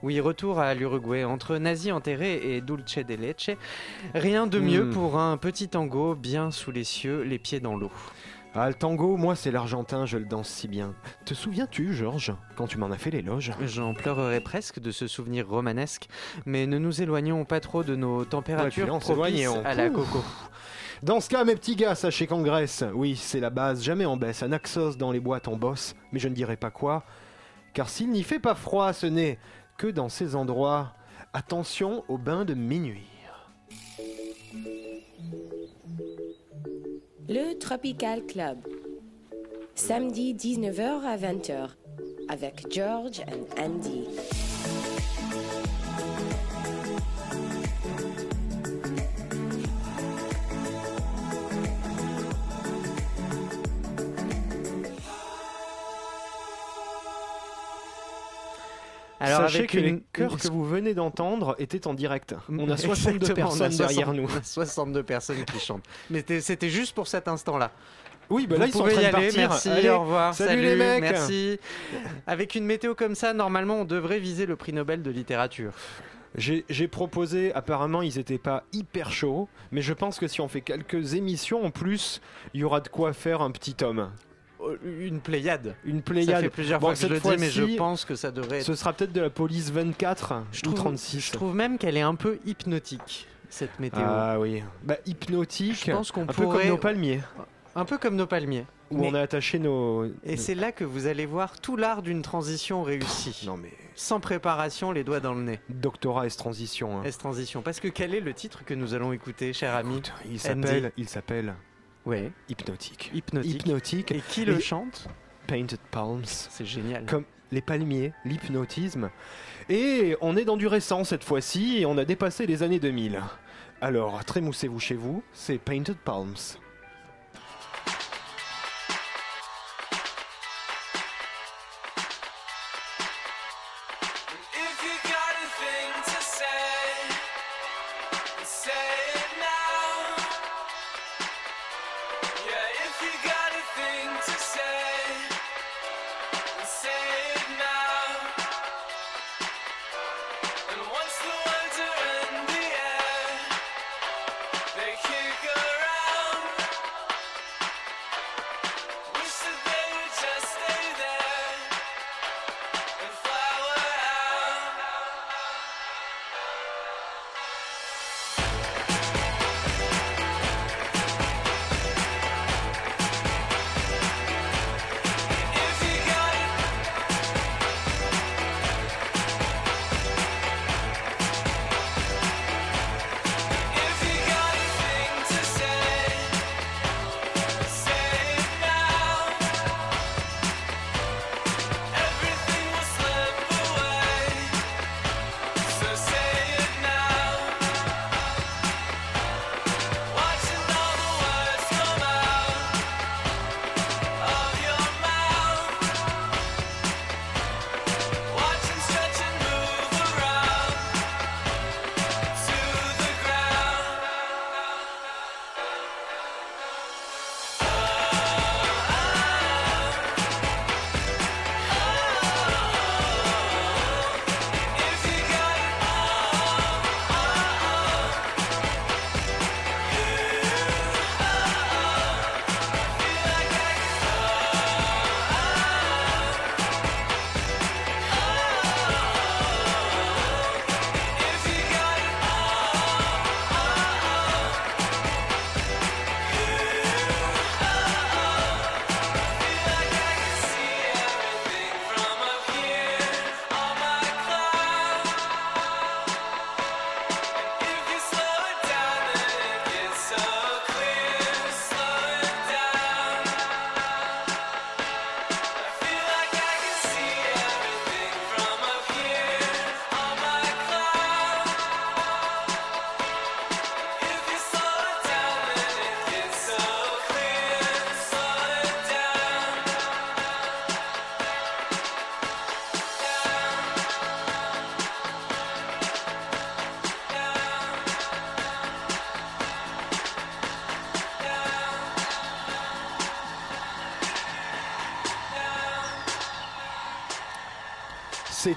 Oui, retour à l'Uruguay, entre nazis enterrés et dulce de leche. Rien de mieux Hmm. pour un petit tango bien sous les cieux, les pieds dans l'eau. Ah, le tango, moi c'est l'argentin, je le danse si bien. Te souviens-tu, Georges, quand tu m'en as fait l'éloge? J'en pleurerais presque de ce souvenir romanesque, mais ne nous éloignons pas trop de nos températures Ouais, on propices on- à la coco. Dans ce cas, mes petits gars, sachez qu'en Grèce, oui, c'est la base, jamais en baisse. Un Naxos dans les boîtes en bosse, mais je ne dirai pas quoi. Car s'il n'y fait pas froid, ce n'est que dans ces endroits. Attention au bain de minuit. Le Tropical Club. Samedi 19h à 20h avec George and Andy. Alors, Sachez avec que une- les chœurs que vous venez d'entendre étaient en direct. On a 62 Exactement, on a personnes derrière 60 nous. on a 62 personnes qui chantent. Mais c'était- juste pour cet instant-là. Oui, bah là Vous ils sont en pouvez train y de aller, partir. merci, Allez, au revoir, salut salut, les mecs. merci. Avec une météo comme ça, normalement, on devrait viser le prix Nobel de littérature. J'ai proposé, apparemment ils étaient pas hyper chauds, mais je pense que si on fait quelques émissions en plus, il y aura de quoi faire un petit tome. Euh, Une pléiade. Une Ça pléiade. fait plusieurs Bon, fois que je cette le dis, mais je pense que ça devrait être. Ce sera peut-être de la police 24 Je ou trouve, 36. je trouve même qu'elle est un peu hypnotique, cette météo. Ah oui. Bah hypnotique. Je pense qu'on un peu comme nos palmiers, Un peu comme nos palmiers. où Mais- on a attaché nos. Et c'est là que vous allez voir tout l'art d'une transition réussie. Non mais Sans préparation, les doigts dans le nez. doctorat est transition. hein. S transition. Parce que quel est le titre que nous allons écouter, cher ami Écoute, il s'appelle, il s'appelle Ouais, hypnotique. hypnotique. Hypnotique. Et qui le chante Painted Palms. C'est génial. Comme les palmiers, l'hypnotisme. Et on est dans du récent cette fois-ci et on a dépassé les années 2000. Alors, trémoussez-vous chez vous, c'est Painted Palms.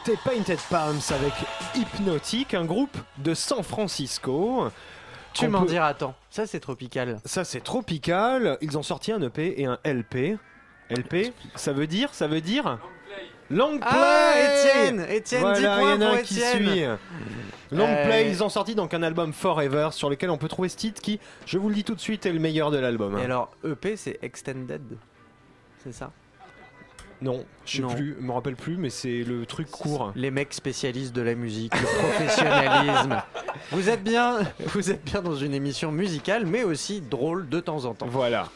C'était Painted Palms avec Hypnotic, un groupe de San Francisco. Tu m'en peut- diras tant. Ça, c'est tropical. Ça c'est tropical. Ils ont sorti un EP et un LP. LP, ça veut dire, ça veut dire Long play. Ah, Étienne Étienne, 10 Voilà, il y points en a pour un qui suit. Long Euh, play, ils ont sorti donc un album Forever sur lequel on peut trouver ce titre qui, je vous le dis tout de suite, est le meilleur de l'album. Et alors, EP, c'est Extended. C'est ça? Non, je sais Non. plus, je me rappelle plus, mais c'est le truc court. Les mecs spécialistes de la musique, le professionnalisme. vous êtes bien, vous êtes bien dans une émission musicale, mais aussi drôle de temps en temps. Voilà.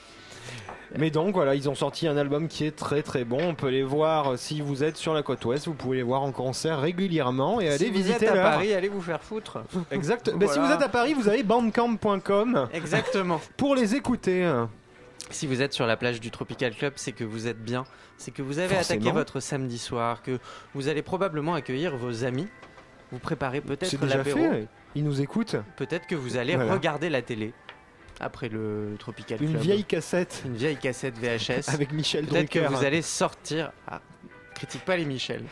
Mais donc voilà, ils ont sorti un album qui est très très bon. On peut les voir euh, si vous êtes sur la côte ouest, vous pouvez les voir en concert régulièrement et aller si visiter vous êtes à leur- Paris, allez vous faire foutre. Exact. Mais si Voilà. vous êtes à Paris, vous avez bandcamp.com Exactement. pour les écouter. Si vous êtes sur la plage du Tropical Club, c'est que vous êtes bien, c'est que vous avez attaqué votre samedi soir, que vous allez probablement accueillir vos amis. Vous préparez C'est peut-être l'apéro, fait. Ils nous écoutent. peut-être que vous allez Voilà. regarder la télé après le Tropical Une Club. vieille cassette une vieille cassette VHS. avec Michel Peut-être que vous allez sortir. Ah, critique pas les Michel.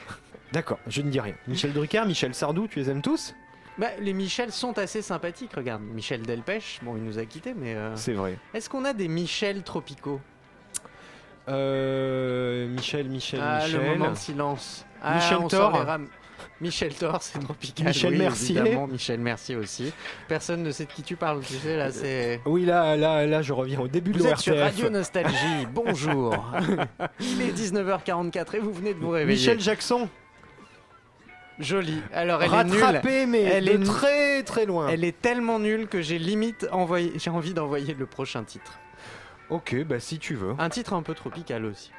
D'accord, je ne dis rien. Michel Drucker, Michel Sardou, tu les aimes tous? Bah, les Michel sont assez sympathiques, regarde. Michel Delpech, bon, il nous a quittés, mais. euh, C'est vrai. Est-ce qu'on a des Michel tropicaux? Euh, Michel, Michel, Ah, Michel. le moment de silence. Ah, Michel Thor. Michel Thor, c'est tropical. Michel oui, Mercier. évidemment, Michel Mercier aussi. Personne ne sait de qui tu parles, tu sais, là, c'est. Oui, là, là, là, je reviens au début de sur l'ORTF. Radio Nostalgie, bonjour. Il est 19h44 et vous venez de vous réveiller. Michel Jackson, Joli. Alors elle est nulle. mais Elle de est très très loin. Elle est tellement nulle que j'ai limite envoyé, j'ai envie d'envoyer le prochain titre. Ok, bah si tu veux. Un titre un peu tropical aussi.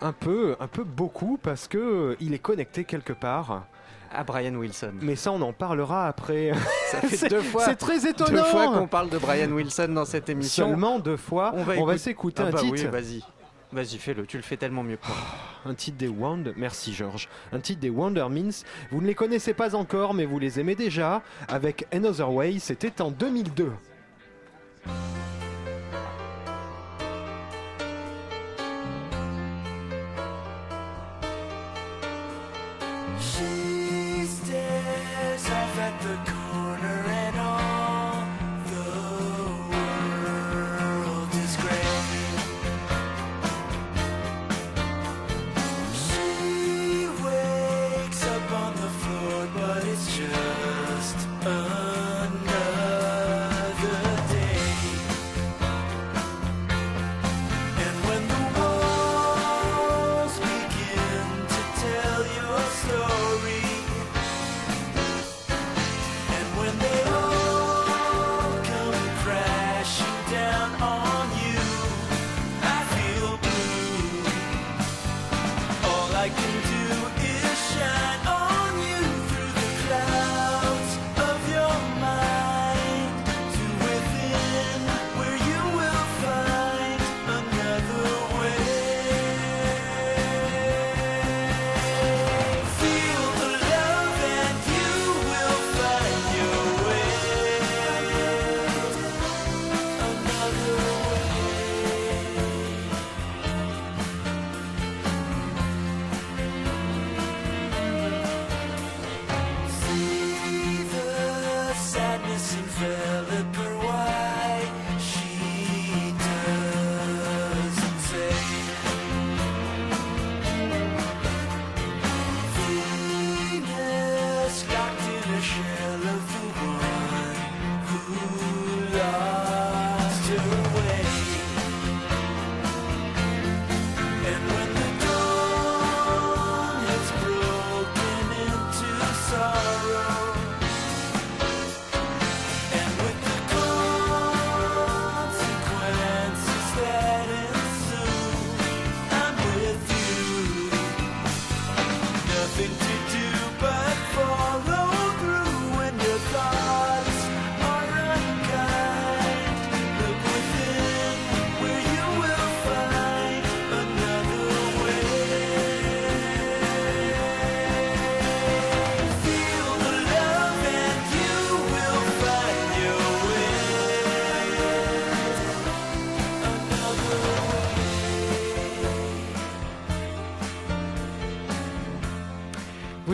Un peu, un peu beaucoup, parce que euh, il est connecté quelque part. À Brian Wilson. Mais ça, on en parlera après. Ça fait C'est- deux fois, C'est très deux étonnant. fois qu'on parle de Brian Wilson dans cette émission. Seulement deux fois. On va, On va écouter- s'écouter Ah un bah titre. oui, vas-y. Vas-y, fais-le, tu le fais tellement mieux que moi. Un titre des Wonder, merci Georges. Un titre des Wonder Means. Vous ne les connaissez pas encore, mais vous les aimez déjà. Avec Another Way, c'était en 2002. She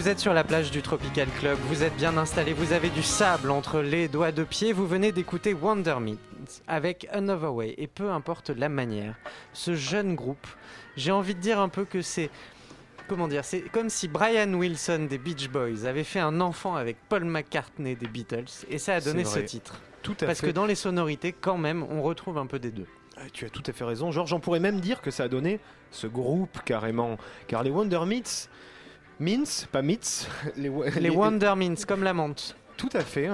Vous êtes sur la plage du Tropical Club, vous êtes bien installé, vous avez du sable entre les doigts de pied, vous venez d'écouter Wonder Meat avec Another Way, et peu importe la manière, ce jeune groupe, j'ai envie de dire un peu que c'est... Comment dire C'est comme si Brian Wilson des Beach Boys avait fait un enfant avec Paul McCartney des Beatles, et ça a donné ce titre. Tout à Parce fait. que dans les sonorités, quand même, on retrouve un peu des deux. Ah, Tu as tout à fait raison, Georges. On pourrait même dire que ça a donné ce groupe carrément. Car les Wonder Means, pas Meats, les, Les Wonder Mints, comme la menthe. Tout à fait.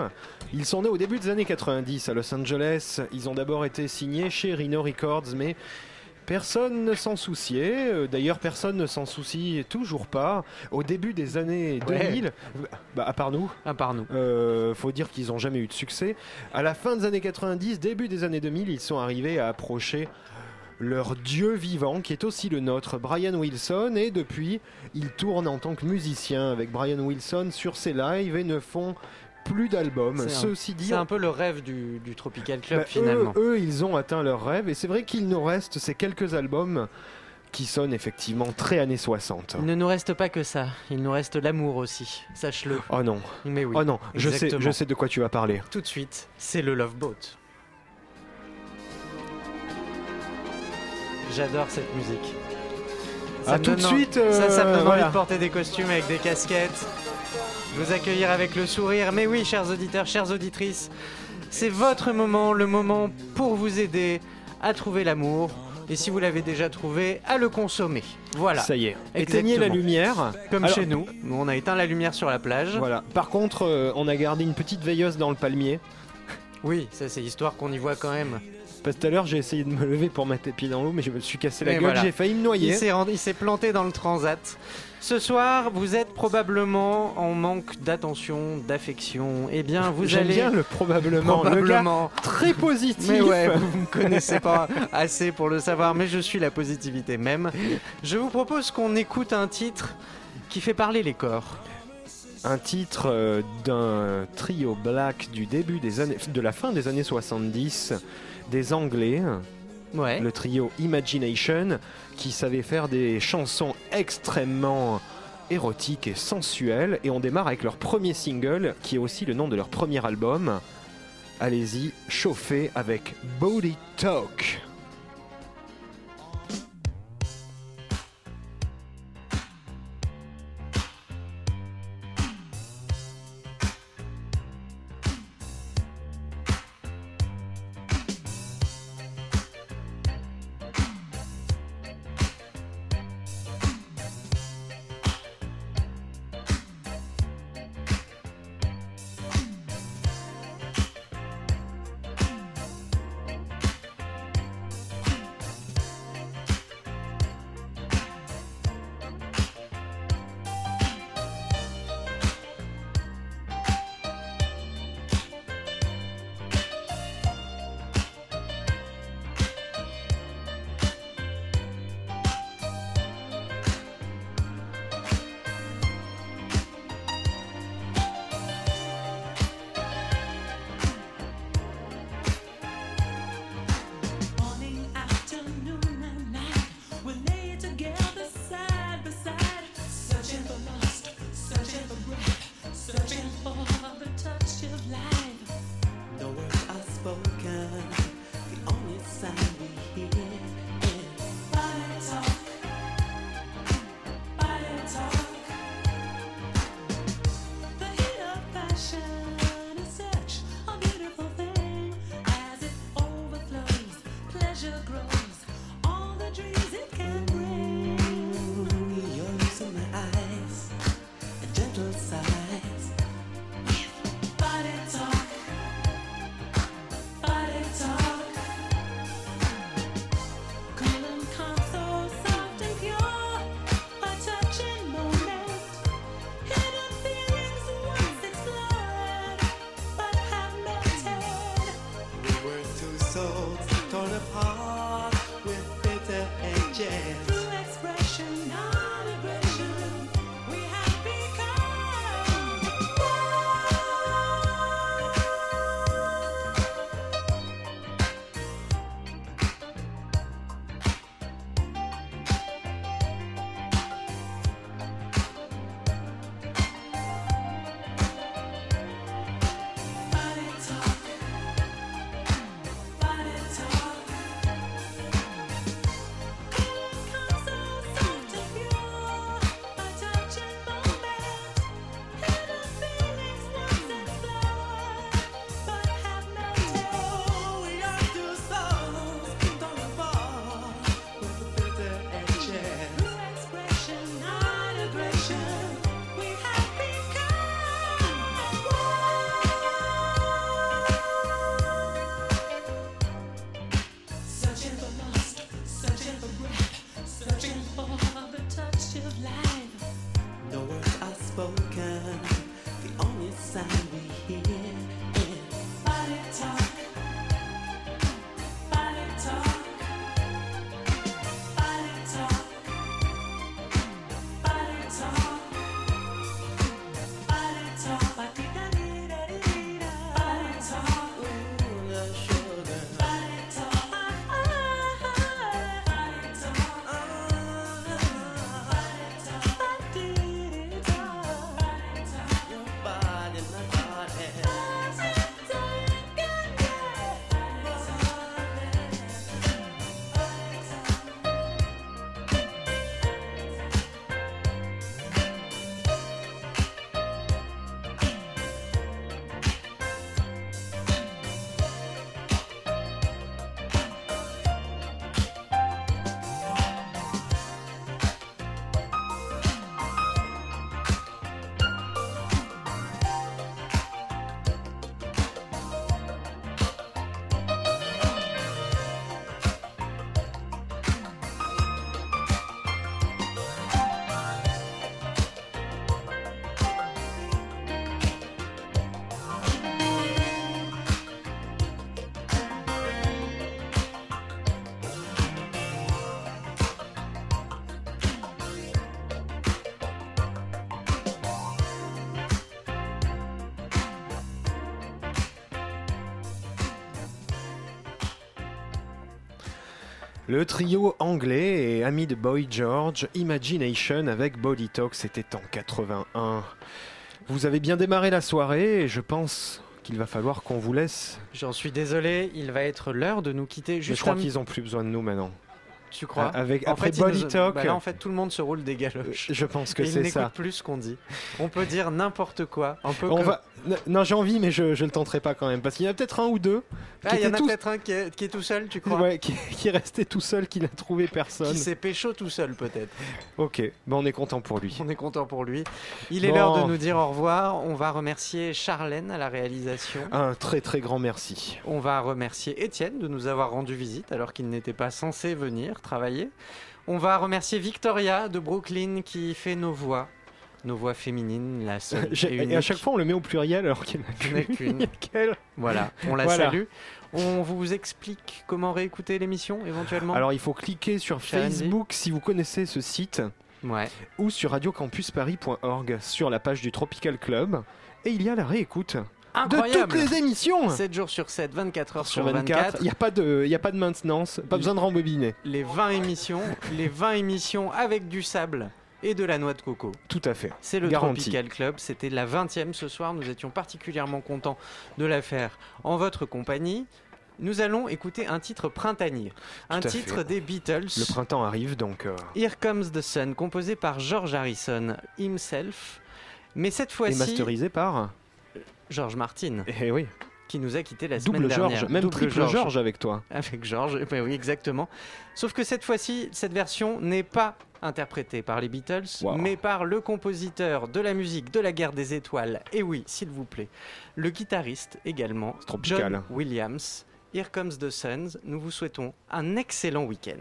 Ils sont nés au début des années 90 à Los Angeles. Ils ont d'abord été signés chez Rhino Records, mais personne ne s'en souciait. Euh, D'ailleurs, personne ne s'en soucie toujours pas. Au début des années Ouais. 2000, bah, à part nous, À part nous. euh, faut dire qu'ils n'ont jamais eu de succès. À la fin des années 90, début des années 2000, ils sont arrivés à approcher leur dieu vivant, qui est aussi le nôtre, Brian Wilson. Et depuis, ils tournent en tant que musiciens avec Brian Wilson sur ses lives et ne font plus d'albums. C'est un- Ceci dit, C'est un peu le rêve du, du Tropical Club bah, finalement. Eux, eux, ils ont atteint leur rêve et c'est vrai qu'il nous reste ces quelques albums qui sonne effectivement très années 60. Il ne nous reste pas que ça, il nous reste l'amour aussi, sache-le. Oh non, Mais oui. oh non, je sais, je sais de quoi tu vas parler. Tout de suite, c'est le Love Boat. J'adore cette musique. Ah, me tout de suite, ça, ça me euh, donne voilà. envie de porter des costumes avec des casquettes, vous accueillir avec le sourire. Mais oui, chers auditeurs, chères auditrices, c'est votre moment, le moment pour vous aider à trouver l'amour. Et si vous l'avez déjà trouvé, à le consommer. Voilà. Ça y est, éteignez la Exactement. lumière. Comme Alors, chez nous, nous on a éteint la lumière sur la plage. Voilà. Par contre, euh, on a gardé une petite veilleuse dans le palmier. Oui, ça c'est histoire qu'on y voit quand même. Parce que tout à l'heure, j'ai essayé de me lever pour mettre les pieds dans l'eau, mais je me suis cassé la Et gueule, voilà. j'ai failli me Il noyer. s'est rendu- il s'est planté dans le transat. Ce soir, vous êtes probablement en manque d'attention, d'affection. Eh bien, vous J'aime allez bien le probablement. Le gars très positif. Mais ouais, vous me connaissez pas assez pour le savoir, mais je suis la positivité même. Je vous propose qu'on écoute un titre qui fait parler les corps. Un titre euh, d'un trio black du début des années, de la fin des années 70, des Anglais, Ouais. le trio Imagination, qui savait faire des chansons extrêmement érotiques et sensuelles. Et on démarre avec leur premier single, qui est aussi le nom de leur premier album. Allez-y, chauffez avec Body Talk. Le trio anglais et ami de Boy George, Imagination avec Body Talk, c'était en 81. Vous avez bien démarré la soirée et je pense qu'il va falloir qu'on vous laisse. J'en suis désolé, il va être l'heure de nous quitter. Je crois un- qu'ils ont plus besoin de nous maintenant. Tu crois Avec, En après fait, il Body nous- Talk, bah là, en fait, tout le monde se roule des galoches. je pense que c'est ça. plus ce qu'on dit. On peut dire n'importe quoi. Un peu On comme- va... n- Non, j'ai envie, mais je, je le tenterai pas quand même. Parce qu'il y en a peut-être un ou deux Ah, il y en a peut-être un qui est, qui est tout seul, tu crois ouais, qui, qui est resté tout seul, qui n'a trouvé personne. Qui s'est pécho tout seul, peut-être. Ok, on est content pour lui. On est content pour lui. Il est l'heure de nous dire au revoir. On va remercier Charlène à la réalisation. Un très très grand merci. On va remercier Étienne de nous avoir rendu visite alors qu'il n'était pas censé venir travailler. On va remercier Victoria de Brooklyn qui fait nos voix, nos voix féminines, la seule et Et à chaque fois, on le met au pluriel alors qu'il n'y en a qu'une. qu'elle. Voilà, on la Voilà. salue. On vous explique comment réécouter l'émission éventuellement. Alors, il faut cliquer sur. Facebook si vous connaissez ce site ouais. ou sur radiocampusparis.org sur la page du Tropical Club. Et il y a la réécoute de toutes les émissions 7 jours sur 7, 24 heures sur sur 24. 24. Il n'y a, pas de- y a pas de maintenance, pas besoin de rembobiner. Les 20 émissions, les 20 émissions avec du sable et de la noix de coco. Tout à fait. C'est le Garanti. Tropical Club, c'était la 20e ce soir, nous étions particulièrement contents de la faire en votre compagnie. Nous allons écouter un titre printanier, un titre fait. des Beatles. Le printemps arrive donc. euh, Here Comes the Sun, composé par George Harrison himself, mais cette et fois-ci masterisé par. George Martin, Eh oui, qui nous a quitté la semaine dernière. George, même Double triple George. avec toi. avec George, eh ben oui, exactement. Sauf que cette fois-ci, cette version n'est pas interprétée par les Beatles, Wow. mais par le compositeur de la musique de la guerre des étoiles. Et oui, s'il vous plaît, le guitariste également. John Williams. Here comes the Suns. Nous vous souhaitons un excellent week-end.